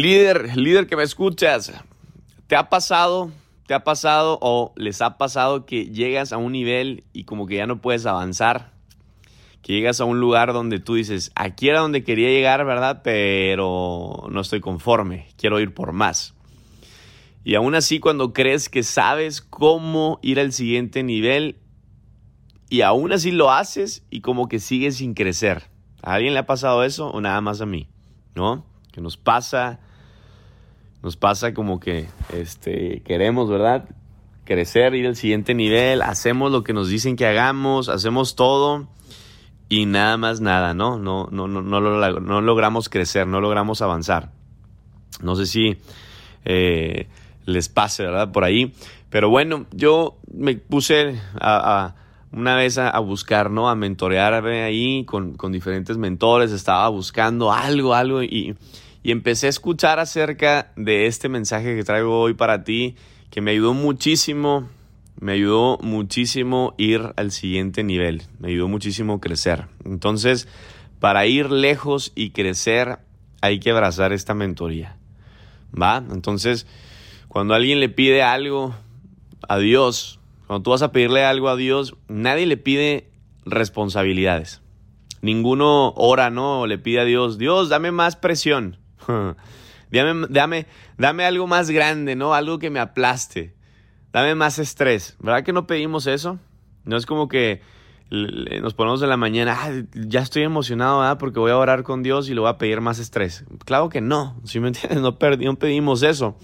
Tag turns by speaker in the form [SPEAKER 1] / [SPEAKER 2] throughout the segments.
[SPEAKER 1] Líder, líder que me escuchas, ¿te ha pasado, te ha pasado o les ha pasado que llegas a un nivel y como que ya no puedes avanzar? Que llegas a un lugar donde tú dices, aquí era donde quería llegar, ¿verdad? Pero no estoy conforme, quiero ir por más. Y aún así cuando crees que sabes cómo ir al siguiente nivel y aún así lo haces y como que sigues sin crecer. ¿A alguien le ha pasado eso o nada más a mí? ¿No? que nos pasa, nos pasa como que este, queremos, ¿verdad? Crecer, ir al siguiente nivel, hacemos lo que nos dicen que hagamos, hacemos todo y nada más nada, ¿no? No, no, no, no, no logramos crecer, no logramos avanzar. No sé si eh, les pase, ¿verdad? Por ahí. Pero bueno, yo me puse a, una vez a, buscar, ¿no? A mentorearme ahí con, con, diferentes mentores. Estaba buscando algo, algo y, y empecé a escuchar acerca de este mensaje que traigo hoy para ti, que me ayudó muchísimo, me ayudó muchísimo ir al siguiente nivel, me ayudó muchísimo crecer. Entonces, para ir lejos y crecer, hay que abrazar esta mentoría. ¿Va? Entonces, cuando alguien le pide algo a Dios, cuando tú vas a pedirle algo a Dios, nadie le pide responsabilidades. Ninguno ora, ¿no? Le pide a Dios, Dios, dame más presión. dame, dame, dame algo más grande, ¿no? Algo que me aplaste. Dame más estrés. ¿Verdad que no pedimos eso? No es como que nos ponemos en la mañana, ah, ya estoy emocionado. Porque voy a orar con Dios y le voy a pedir más estrés. Claro que no, si me entiendes? No, no pedimos eso.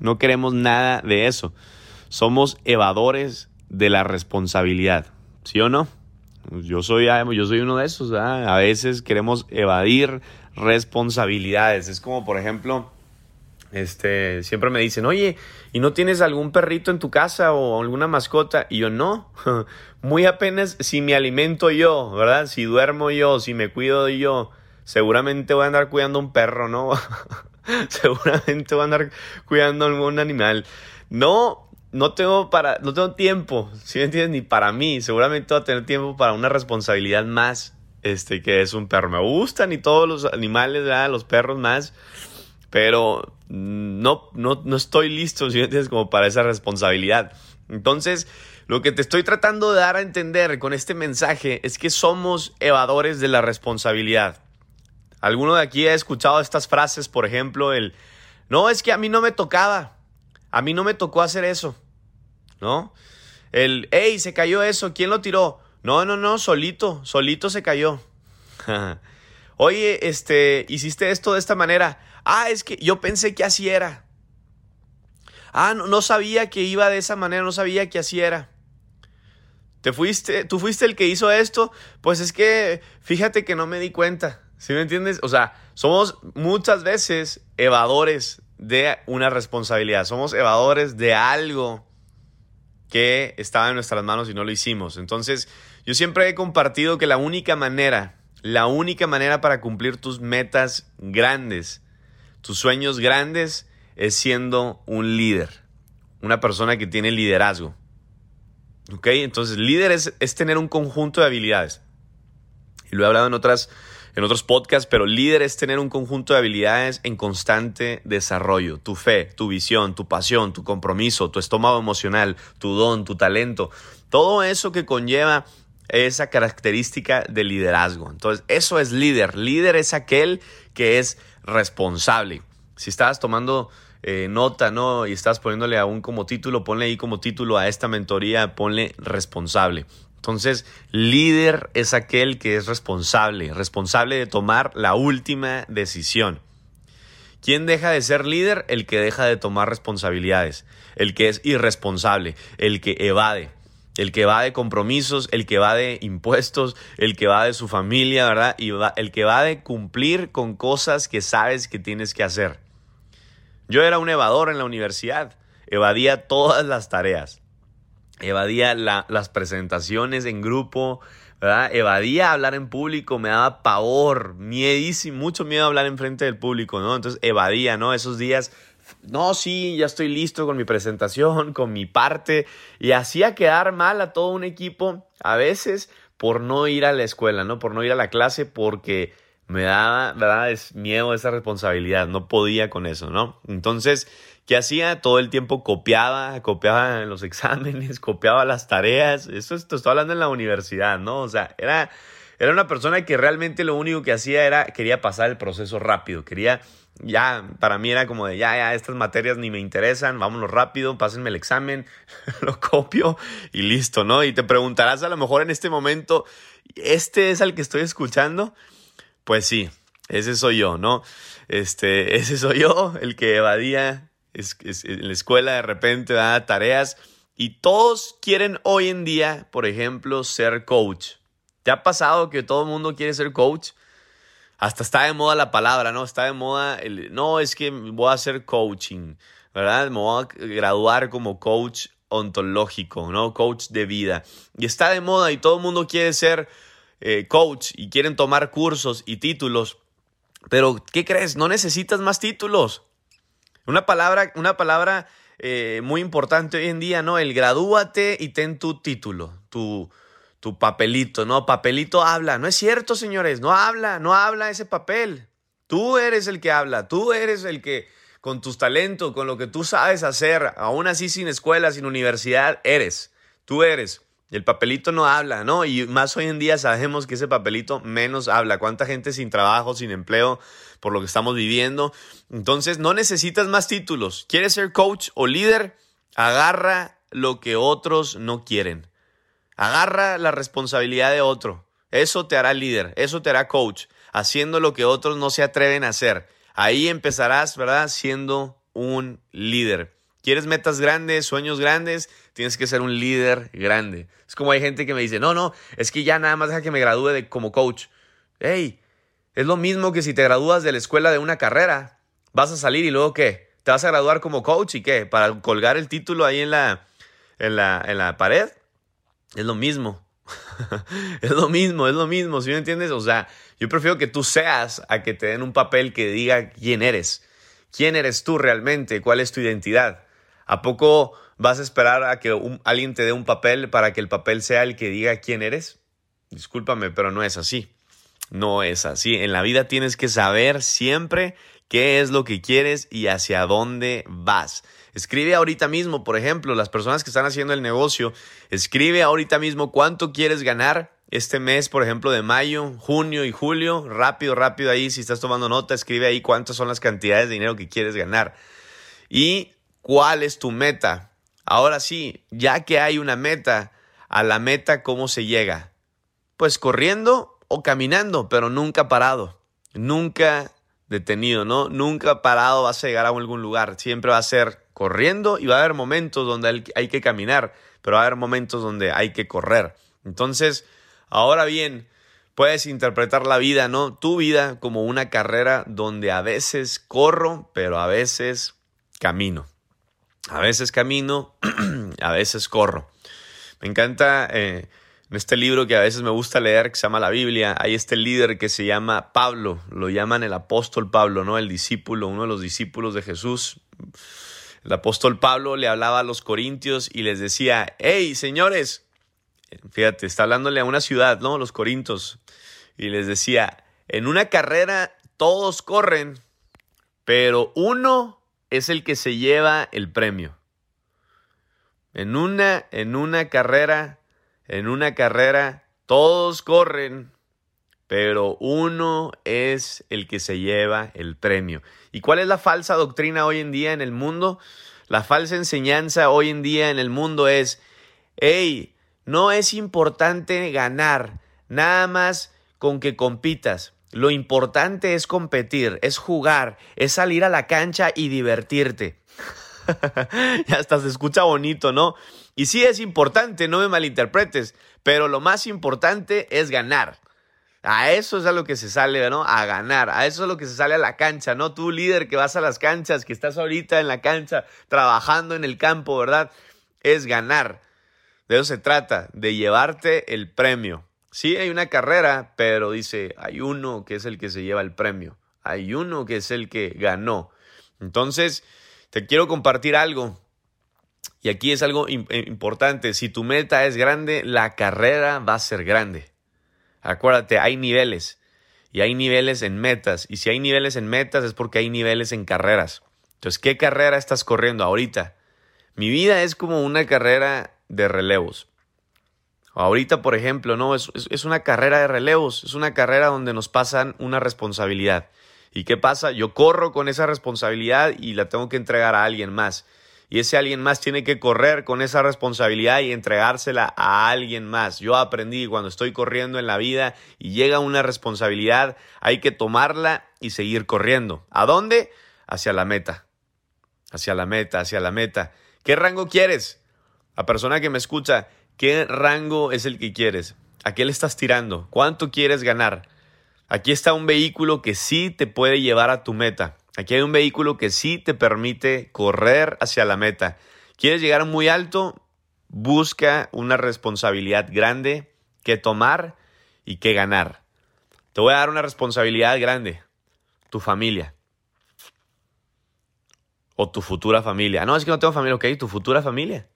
[SPEAKER 1] No queremos nada de eso. Somos evadores de la responsabilidad. ¿Sí o no? Yo soy, yo soy uno de esos. A veces queremos evadir responsabilidades. Es como, por ejemplo, este, siempre me dicen, oye, ¿y no tienes algún perrito en tu casa o alguna mascota? Y yo, no, muy apenas si me alimento yo, ¿verdad? Si duermo yo, si me cuido yo, seguramente voy a andar cuidando un perro, ¿no? seguramente voy a andar cuidando algún animal. No, no tengo para, no tengo tiempo, si me entiendes? Ni para mí. Seguramente voy a tener tiempo para una responsabilidad más este, que es un perro. Me gustan y todos los animales, los perros más, pero no, no, no estoy listo, si entiendes, como para esa responsabilidad. Entonces, lo que te estoy tratando de dar a entender con este mensaje es que somos evadores de la responsabilidad. ¿Alguno de aquí ha escuchado estas frases, por ejemplo, el, no, es que a mí no me tocaba, a mí no me tocó hacer eso, ¿no? El, hey, se cayó eso, ¿quién lo tiró? No, no, no, solito, solito se cayó. Oye, este, hiciste esto de esta manera. Ah, es que yo pensé que así era. Ah, no, no sabía que iba de esa manera, no sabía que así era. Te fuiste, tú fuiste el que hizo esto, pues es que fíjate que no me di cuenta. ¿Sí me entiendes? O sea, somos muchas veces evadores de una responsabilidad, somos evadores de algo que estaba en nuestras manos y no lo hicimos. Entonces, yo siempre he compartido que la única manera, la única manera para cumplir tus metas grandes, tus sueños grandes, es siendo un líder, una persona que tiene liderazgo. ¿Ok? Entonces, líder es, es tener un conjunto de habilidades. Y lo he hablado en otras en otros podcasts, pero líder es tener un conjunto de habilidades en constante desarrollo. Tu fe, tu visión, tu pasión, tu compromiso, tu estómago emocional, tu don, tu talento. Todo eso que conlleva esa característica de liderazgo. Entonces, eso es líder. Líder es aquel que es responsable. Si estás tomando eh, nota, ¿no? Y estás poniéndole aún como título, ponle ahí como título a esta mentoría, ponle responsable. Entonces, líder es aquel que es responsable, responsable de tomar la última decisión. ¿Quién deja de ser líder? El que deja de tomar responsabilidades, el que es irresponsable, el que evade el que va de compromisos, el que va de impuestos, el que va de su familia, ¿verdad? Y el que va de cumplir con cosas que sabes que tienes que hacer. Yo era un evador en la universidad, evadía todas las tareas, evadía las presentaciones en grupo, ¿verdad? Evadía hablar en público, me daba pavor, miedísimo, mucho miedo a hablar en frente del público, ¿no? Entonces evadía, ¿no? Esos días no, sí, ya estoy listo con mi presentación, con mi parte, y hacía quedar mal a todo un equipo, a veces por no ir a la escuela, ¿no? Por no ir a la clase, porque Me daba, ¿verdad? Es miedo esa responsabilidad, no podía con eso, ¿no? Entonces, ¿qué hacía? Todo el tiempo copiaba, copiaba los exámenes, copiaba las tareas. Eso estoy hablando en la universidad, ¿no? O sea, era, era una persona que realmente lo único que hacía era, quería pasar el proceso rápido, quería ya, para mí era como de, ya, ya, estas materias ni me interesan, vámonos rápido, pásenme el examen, lo copio y listo, ¿no? Y te preguntarás a lo mejor en este momento, ¿este es al que estoy escuchando? Pues sí, ese soy yo, ¿no? Este, ese soy yo, el que evadía en la escuela de repente da tareas y todos quieren hoy en día, por ejemplo, ser coach. ¿Te ha pasado que todo el mundo quiere ser coach? hasta está de moda la palabra, ¿no? Está de moda el, no, es que voy a hacer coaching, ¿verdad? Me voy a graduar como coach ontológico, ¿no? Coach de vida. Y está de moda y todo el mundo quiere ser eh, coach y quieren tomar cursos y títulos. Pero, ¿qué crees? No necesitas más títulos. Una palabra, una palabra eh, muy importante hoy en día, ¿no? El gradúate y ten tu título, tu, tu papelito, no, papelito habla. No es cierto, señores, no habla, no habla ese papel. Tú eres el que habla, tú eres el que con tus talentos, con lo que tú sabes hacer, aún así sin escuela, sin universidad, eres. Tú eres. El papelito no habla, ¿no? Y más hoy en día sabemos que ese papelito menos habla. ¿Cuánta gente sin trabajo, sin empleo, por lo que estamos viviendo? Entonces, no necesitas más títulos. ¿Quieres ser coach o líder? Agarra lo que otros no quieren. Agarra la responsabilidad de otro. Eso te hará líder, eso te hará coach, haciendo lo que otros no se atreven a hacer. Ahí empezarás, ¿verdad? Siendo un líder. ¿Quieres metas grandes, sueños grandes? Tienes que ser un líder grande. Es como hay gente que me dice, no, no, es que ya nada más deja que me gradúe de, como coach. Hey, es lo mismo que si te gradúas de la escuela de una carrera. Vas a salir y luego qué? ¿Te vas a graduar como coach y qué? ¿Para colgar el título ahí en la, en la, en la pared? Es lo mismo. es lo mismo, es lo mismo, ¿sí me entiendes? O sea, yo prefiero que tú seas a que te den un papel que diga quién eres. ¿Quién eres tú realmente? ¿Cuál es tu identidad? ¿A poco vas a esperar a que alguien te dé un papel para que el papel sea el que diga quién eres? Discúlpame, pero no es así. No es así. En la vida tienes que saber siempre qué es lo que quieres y hacia dónde vas. Escribe ahorita mismo, por ejemplo, las personas que están haciendo el negocio, escribe ahorita mismo cuánto quieres ganar este mes, por ejemplo, de mayo, junio y julio. Rápido, rápido ahí, si estás tomando nota, escribe ahí cuántas son las cantidades de dinero que quieres ganar. Y cuál es tu meta. Ahora sí, ya que hay una meta, a la meta, ¿cómo se llega? Pues corriendo o caminando, pero nunca parado. Nunca detenido, ¿no? Nunca parado vas a llegar a algún lugar. Siempre va a ser corriendo y va a haber momentos donde hay que caminar, pero va a haber momentos donde hay que correr. Entonces, ahora bien, puedes interpretar la vida, ¿no? Tu vida como una carrera donde a veces corro, pero a veces camino. A veces camino, a veces corro. Me encanta eh, en este libro que a veces me gusta leer, que se llama la Biblia, hay este líder que se llama Pablo, lo llaman el apóstol Pablo, ¿no? El discípulo, uno de los discípulos de Jesús. El apóstol Pablo le hablaba a los corintios y les decía, hey, señores, fíjate, está hablándole a una ciudad, ¿no? Los corintios. Y les decía, en una carrera todos corren, pero uno es el que se lleva el premio. En una, en una carrera, en una carrera, todos corren, pero uno es el que se lleva el premio. ¿Y cuál es la falsa doctrina hoy en día en el mundo? La falsa enseñanza hoy en día en el mundo es, hey, no es importante ganar, nada más con que compitas. Lo importante es competir, es jugar, es salir a la cancha y divertirte. ya hasta se escucha bonito, ¿no? Y sí es importante, no me malinterpretes, pero lo más importante es ganar. A eso es a lo que se sale, ¿no? A ganar. A eso es lo que se sale a la cancha, ¿no? Tú, líder, que vas a las canchas, que estás ahorita en la cancha, trabajando en el campo, ¿verdad? Es ganar. De eso se trata, de llevarte el premio. Sí, hay una carrera, pero dice, hay uno que es el que se lleva el premio. Hay uno que es el que ganó. Entonces, te quiero compartir algo. Y aquí es algo importante. Si tu meta es grande, la carrera va a ser grande. Acuérdate, hay niveles. y hay niveles en metas. Y si hay niveles en metas es porque hay niveles en carreras. Entonces, ¿qué carrera estás corriendo ahorita? Mi vida es como una carrera de relevos. Ahorita, por ejemplo, no, es, es, una carrera de relevos, es una carrera donde nos pasan una responsabilidad. ¿Y qué pasa? Yo corro con esa responsabilidad y la tengo que entregar a alguien más. Y ese alguien más tiene que correr con esa responsabilidad y entregársela a alguien más. Yo aprendí cuando estoy corriendo en la vida y llega una responsabilidad, hay que tomarla y seguir corriendo. ¿A dónde? Hacia la meta. Hacia la meta, hacia la meta. ¿Qué rango quieres? La persona que me escucha, ¿Qué rango es el que quieres? ¿A qué le estás tirando? ¿Cuánto quieres ganar? Aquí está un vehículo que sí te puede llevar a tu meta. Aquí hay un vehículo que sí te permite correr hacia la meta. ¿Quieres llegar muy alto? Busca una responsabilidad grande que tomar y que ganar. Te voy a dar una responsabilidad grande. Tu familia. O tu futura familia. No, es que no tengo familia. Ok, tu futura familia.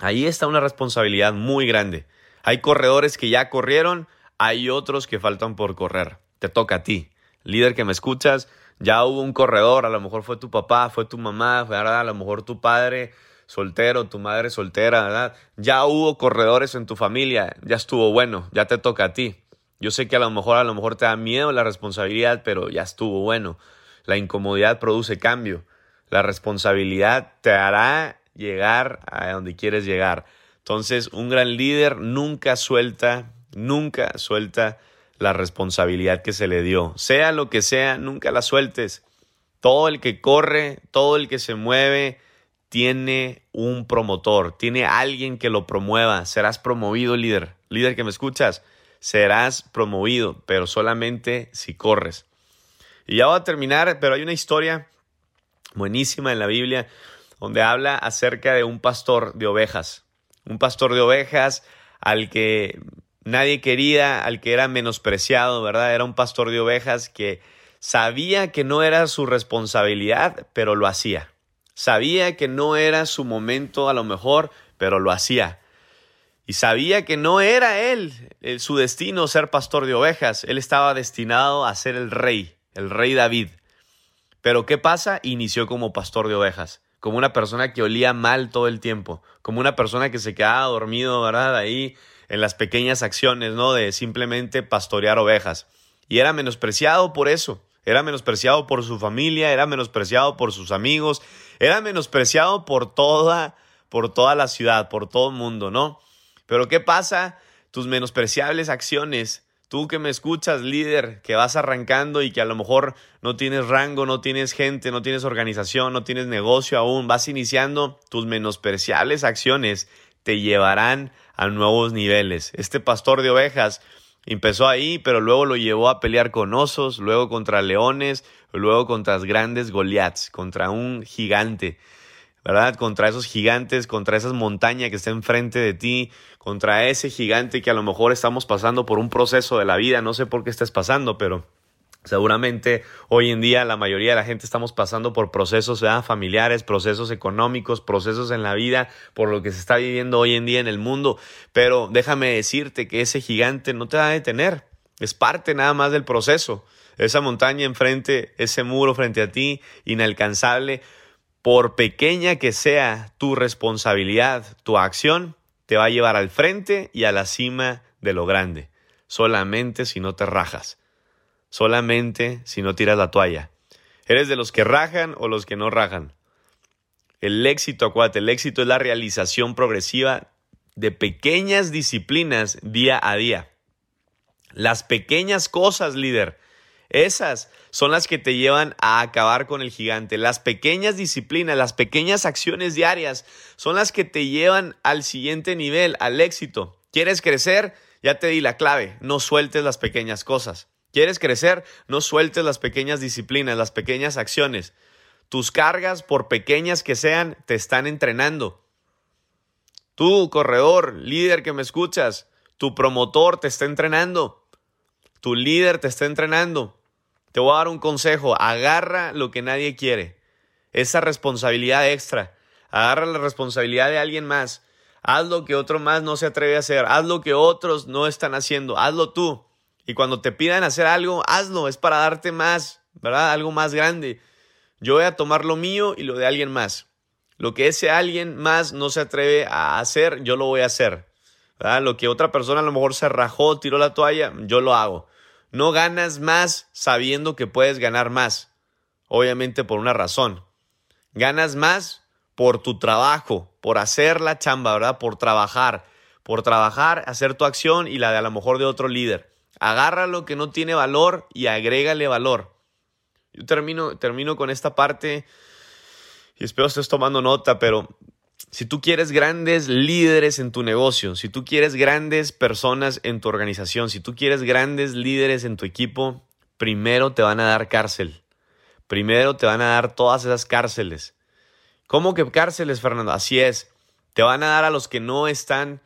[SPEAKER 1] Ahí está una responsabilidad muy grande. Hay corredores que ya corrieron, hay otros que faltan por correr. Te toca a ti. Líder que me escuchas, ya hubo un corredor, a lo mejor fue tu papá, fue tu mamá, a lo mejor tu padre soltero, tu madre soltera, ¿verdad? Ya hubo corredores en tu familia, ya estuvo bueno, ya te toca a ti. Yo sé que a lo mejor a lo mejor te da miedo la responsabilidad, pero ya estuvo bueno. La incomodidad produce cambio. La responsabilidad te hará llegar a donde quieres llegar. Entonces, un gran líder nunca suelta, nunca suelta la responsabilidad que se le dio. Sea lo que sea, nunca la sueltes. Todo el que corre, todo el que se mueve, tiene un promotor, tiene alguien que lo promueva. Serás promovido, líder. Líder que me escuchas, serás promovido, pero solamente si corres. Y ya voy a terminar, pero hay una historia buenísima en la Biblia donde habla acerca de un pastor de ovejas. Un pastor de ovejas al que nadie quería, al que era menospreciado, ¿verdad? Era un pastor de ovejas que sabía que no era su responsabilidad, pero lo hacía. Sabía que no era su momento a lo mejor, pero lo hacía. Y sabía que no era él su destino ser pastor de ovejas. Él estaba destinado a ser el rey, el rey David. Pero ¿qué pasa? Inició como pastor de ovejas como una persona que olía mal todo el tiempo, como una persona que se quedaba dormido, ¿verdad? Ahí en las pequeñas acciones, ¿no? De simplemente pastorear ovejas. Y era menospreciado por eso. Era menospreciado por su familia, era menospreciado por sus amigos, era menospreciado por toda, por toda la ciudad, por todo el mundo, ¿no? Pero ¿qué pasa? Tus menospreciables acciones Tú que me escuchas, líder, que vas arrancando y que a lo mejor no tienes rango, no tienes gente, no tienes organización, no tienes negocio aún, vas iniciando, tus menospreciables acciones te llevarán a nuevos niveles. Este pastor de ovejas empezó ahí, pero luego lo llevó a pelear con osos, luego contra leones, luego contra grandes Goliaths, contra un gigante. ¿Verdad? Contra esos gigantes, contra esas montañas que está enfrente de ti, contra ese gigante que a lo mejor estamos pasando por un proceso de la vida, no sé por qué estés pasando, pero Seguramente hoy en día la mayoría de la gente estamos pasando por procesos familiares, procesos económicos, procesos en la vida, por lo que se está viviendo hoy en día en el mundo. Pero déjame decirte que ese gigante no te va a detener. Es parte nada más del proceso. Esa montaña enfrente, ese muro frente a ti, inalcanzable, por pequeña que sea tu responsabilidad, tu acción, te va a llevar al frente y a la cima de lo grande. Solamente si no te rajas. Solamente si no tiras la toalla. ¿Eres de los que rajan o los que no rajan? El éxito, acuérdate, el éxito es la realización progresiva de pequeñas disciplinas día a día. Las pequeñas cosas, líder, esas son las que te llevan a acabar con el gigante. Las pequeñas disciplinas, las pequeñas acciones diarias son las que te llevan al siguiente nivel, al éxito. ¿Quieres crecer? Ya te di la clave. No sueltes las pequeñas cosas. ¿Quieres crecer? No sueltes las pequeñas disciplinas, las pequeñas acciones. Tus cargas, por pequeñas que sean, te están entrenando. Tú, corredor, líder que me escuchas, tu promotor te está entrenando. Tu líder te está entrenando. Te voy a dar un consejo, agarra lo que nadie quiere, esa responsabilidad extra, agarra la responsabilidad de alguien más, haz lo que otro más no se atreve a hacer, haz lo que otros no están haciendo, hazlo tú. Y cuando te pidan hacer algo, hazlo, es para darte más, ¿verdad? Algo más grande. Yo voy a tomar lo mío y lo de alguien más. Lo que ese alguien más no se atreve a hacer, yo lo voy a hacer. Lo que otra persona a lo mejor se rajó, tiró la toalla, yo lo hago. No ganas más sabiendo que puedes ganar más. Obviamente por una razón. Ganas más por tu trabajo, por hacer la chamba, ¿verdad? Por trabajar, por trabajar, hacer tu acción y la de a lo mejor de otro líder. Agarra lo que no tiene valor y agrégale valor. Yo termino, termino con esta parte y espero estés tomando nota, pero si tú quieres grandes líderes en tu negocio, si tú quieres grandes personas en tu organización, si tú quieres grandes líderes en tu equipo, primero te van a dar cárcel. Primero te van a dar todas esas cárceles. ¿Cómo que cárceles, Fernando? Así es. Te van a dar a los que no están,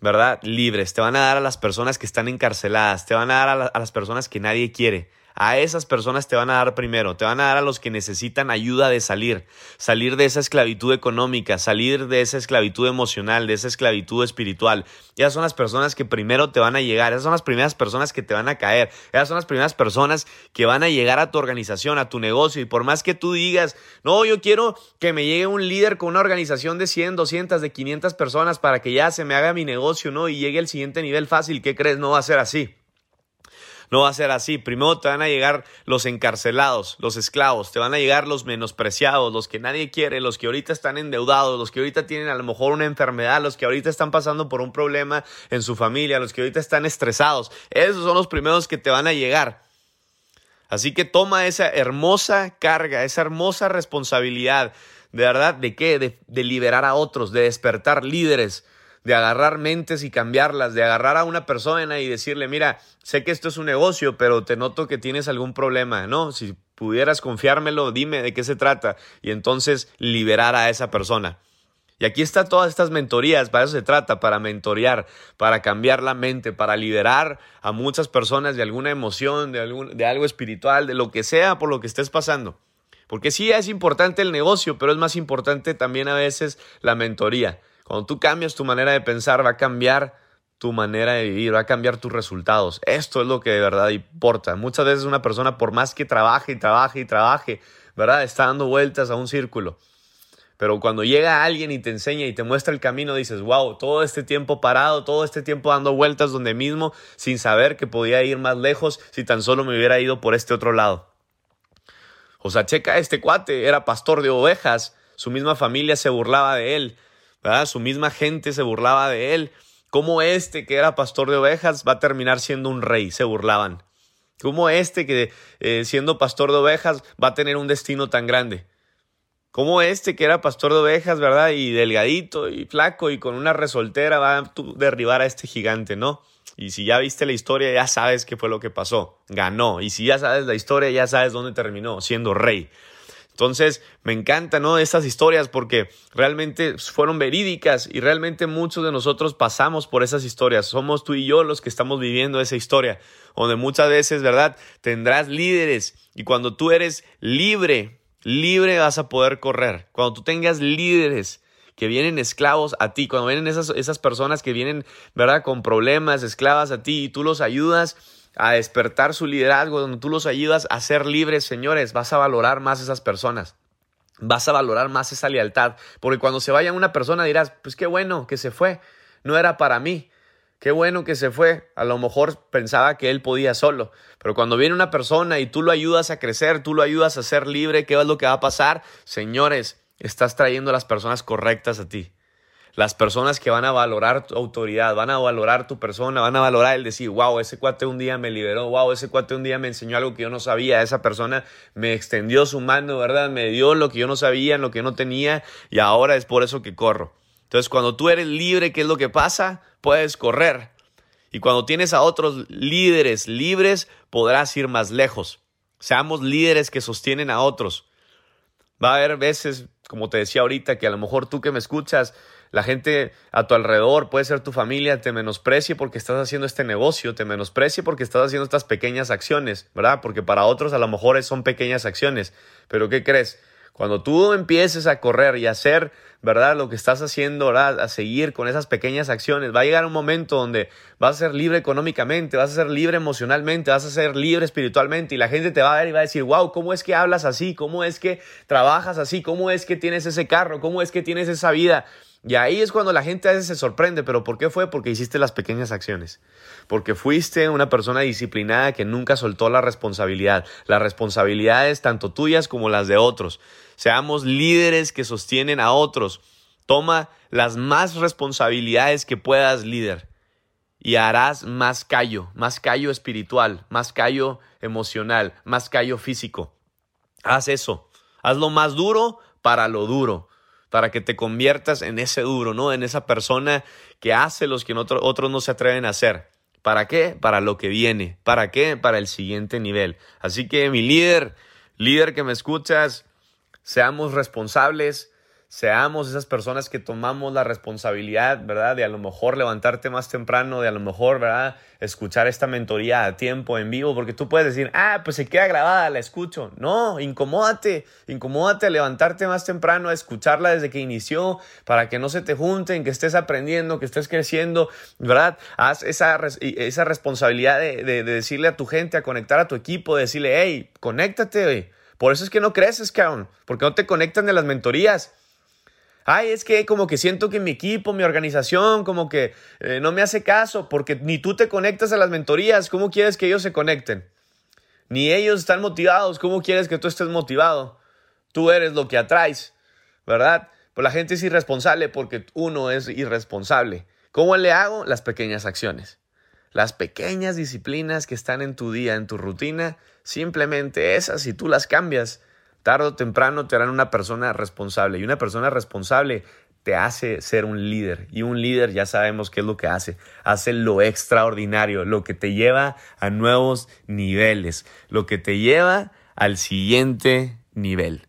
[SPEAKER 1] ¿verdad? Libres. Te van a dar a las personas que están encarceladas. Te van a dar a, a las personas que nadie quiere. A esas personas te van a dar primero, te van a dar a los que necesitan ayuda de salir, salir de esa esclavitud económica, salir de esa esclavitud emocional, de esa esclavitud espiritual. Esas son las personas que primero te van a llegar, esas son las primeras personas que te van a caer, esas son las primeras personas que van a llegar a tu organización, a tu negocio. Y por más que tú digas, no, yo quiero que me llegue un líder con una organización de 100, 200, de 500 personas para que ya se me haga mi negocio, ¿no? Y llegue al siguiente nivel fácil, ¿qué crees? No va a ser así. No va a ser así. Primero te van a llegar los encarcelados, los esclavos, te van a llegar los menospreciados, los que nadie quiere, los que ahorita están endeudados, los que ahorita tienen a lo mejor una enfermedad, los que ahorita están pasando por un problema en su familia, los que ahorita están estresados. Esos son los primeros que te van a llegar. Así que toma esa hermosa carga, esa hermosa responsabilidad, de verdad, ¿de qué? De, de liberar a otros, de despertar líderes, de agarrar mentes y cambiarlas, de agarrar a una persona y decirle, mira, sé que esto es un negocio, pero te noto que tienes algún problema, ¿no? Si pudieras confiármelo, dime de qué se trata y entonces liberar a esa persona. Y aquí está todas estas mentorías, para eso se trata, para mentorear, para cambiar la mente, para liberar a muchas personas de alguna emoción, de, algún, de algo espiritual, de lo que sea por lo que estés pasando. Porque sí es importante el negocio, pero es más importante también a veces la mentoría. Cuando tú cambias tu manera de pensar, va a cambiar tu manera de vivir, va a cambiar tus resultados. Esto es lo que de verdad importa. Muchas veces una persona, por más que trabaje y trabaje y trabaje, ¿verdad? Está dando vueltas a un círculo. Pero cuando llega alguien y te enseña y te muestra el camino, dices, wow, todo este tiempo parado, todo este tiempo dando vueltas donde mismo, sin saber que podía ir más lejos si tan solo me hubiera ido por este otro lado. O sea, checa, este cuate era pastor de ovejas, su misma familia se burlaba de él, su misma gente se burlaba de él. ¿Cómo este que era pastor de ovejas va a terminar siendo un rey? Se burlaban. ¿Cómo este que eh, siendo pastor de ovejas va a tener un destino tan grande? ¿Cómo este que era pastor de ovejas, verdad? Y delgadito y flaco y con una resoltera va a derribar a este gigante, ¿no? Y si ya viste la historia, ya sabes qué fue lo que pasó. Ganó. Y si ya sabes la historia, ya sabes dónde terminó, siendo rey. Entonces, me encantan ¿no? estas historias porque realmente fueron verídicas y realmente muchos de nosotros pasamos por esas historias. Somos tú y yo los que estamos viviendo esa historia, donde muchas veces, ¿verdad? Tendrás líderes y cuando tú eres libre, libre vas a poder correr. Cuando tú tengas líderes que vienen esclavos a ti, cuando vienen esas, esas personas que vienen, ¿verdad? Con problemas, esclavas a ti y tú los ayudas, a despertar su liderazgo, donde tú los ayudas a ser libres, señores, vas a valorar más esas personas. Vas a valorar más esa lealtad, porque cuando se vaya una persona dirás, pues qué bueno que se fue, no era para mí, qué bueno que se fue, a lo mejor pensaba que él podía solo, pero cuando viene una persona y tú lo ayudas a crecer, tú lo ayudas a ser libre, ¿qué es lo que va a pasar? Señores, estás trayendo las personas correctas a ti las personas que van a valorar tu autoridad, van a valorar tu persona, van a valorar el decir, wow, ese cuate un día me liberó, wow, ese cuate un día me enseñó algo que yo no sabía, esa persona me extendió su mano, ¿verdad? Me dio lo que yo no sabía, lo que no tenía y ahora es por eso que corro. Entonces, cuando tú eres libre, ¿qué es lo que pasa? Puedes correr. Y cuando tienes a otros líderes libres, podrás ir más lejos. Seamos líderes que sostienen a otros. Va a haber veces, como te decía ahorita, que a lo mejor tú que me escuchas, la gente a tu alrededor, puede ser tu familia, te menosprecie porque estás haciendo este negocio, te menosprecie porque estás haciendo estas pequeñas acciones, ¿verdad? Porque para otros a lo mejor son pequeñas acciones, pero ¿qué crees? Cuando tú empieces a correr y a hacer, ¿verdad? Lo que estás haciendo, ¿verdad? A seguir con esas pequeñas acciones, va a llegar un momento donde vas a ser libre económicamente, vas a ser libre emocionalmente, vas a ser libre espiritualmente y la gente te va a ver y va a decir, wow, ¿cómo es que hablas así? ¿Cómo es que trabajas así? ¿Cómo es que tienes ese carro? ¿Cómo es que tienes esa vida? Y ahí es cuando la gente a veces se sorprende, pero ¿por qué fue? Porque hiciste las pequeñas acciones. Porque fuiste una persona disciplinada que nunca soltó la responsabilidad. Las responsabilidades tanto tuyas como las de otros. Seamos líderes que sostienen a otros. Toma las más responsabilidades que puedas, líder. Y harás más callo, más callo espiritual, más callo emocional, más callo físico. Haz eso. Hazlo más duro para lo duro para que te conviertas en ese duro, ¿no? En esa persona que hace los que otros no se atreven a hacer. ¿Para qué? Para lo que viene. ¿Para qué? Para el siguiente nivel. Así que mi líder, líder que me escuchas, seamos responsables, seamos esas personas que tomamos la responsabilidad, ¿verdad? De a lo mejor levantarte más temprano, de a lo mejor, ¿verdad? Escuchar esta mentoría a tiempo, en vivo, porque tú puedes decir, ah, pues se queda grabada, la escucho. No, incomódate, incomódate a levantarte más temprano, a escucharla desde que inició, para que no se te junten, que estés aprendiendo, que estés creciendo, ¿verdad? Haz esa, esa responsabilidad de, de, decirle a tu gente, a conectar a tu equipo, de decirle, hey, conéctate, Por eso es que no creces, cabrón, porque no te conectan de las mentorías ay, es que como que siento que mi equipo, mi organización, como que eh, no me hace caso, porque ni tú te conectas a las mentorías, ¿cómo quieres que ellos se conecten? Ni ellos están motivados, ¿cómo quieres que tú estés motivado? Tú eres lo que atraes, ¿verdad? Pues la gente es irresponsable porque uno es irresponsable. ¿Cómo le hago? Las pequeñas acciones. Las pequeñas disciplinas que están en tu día, en tu rutina, simplemente esas, si tú las cambias, tarde o temprano te harán una persona responsable. Y una persona responsable te hace ser un líder. Y un líder ya sabemos qué es lo que hace. Hace lo extraordinario, lo que te lleva a nuevos niveles, lo que te lleva al siguiente nivel.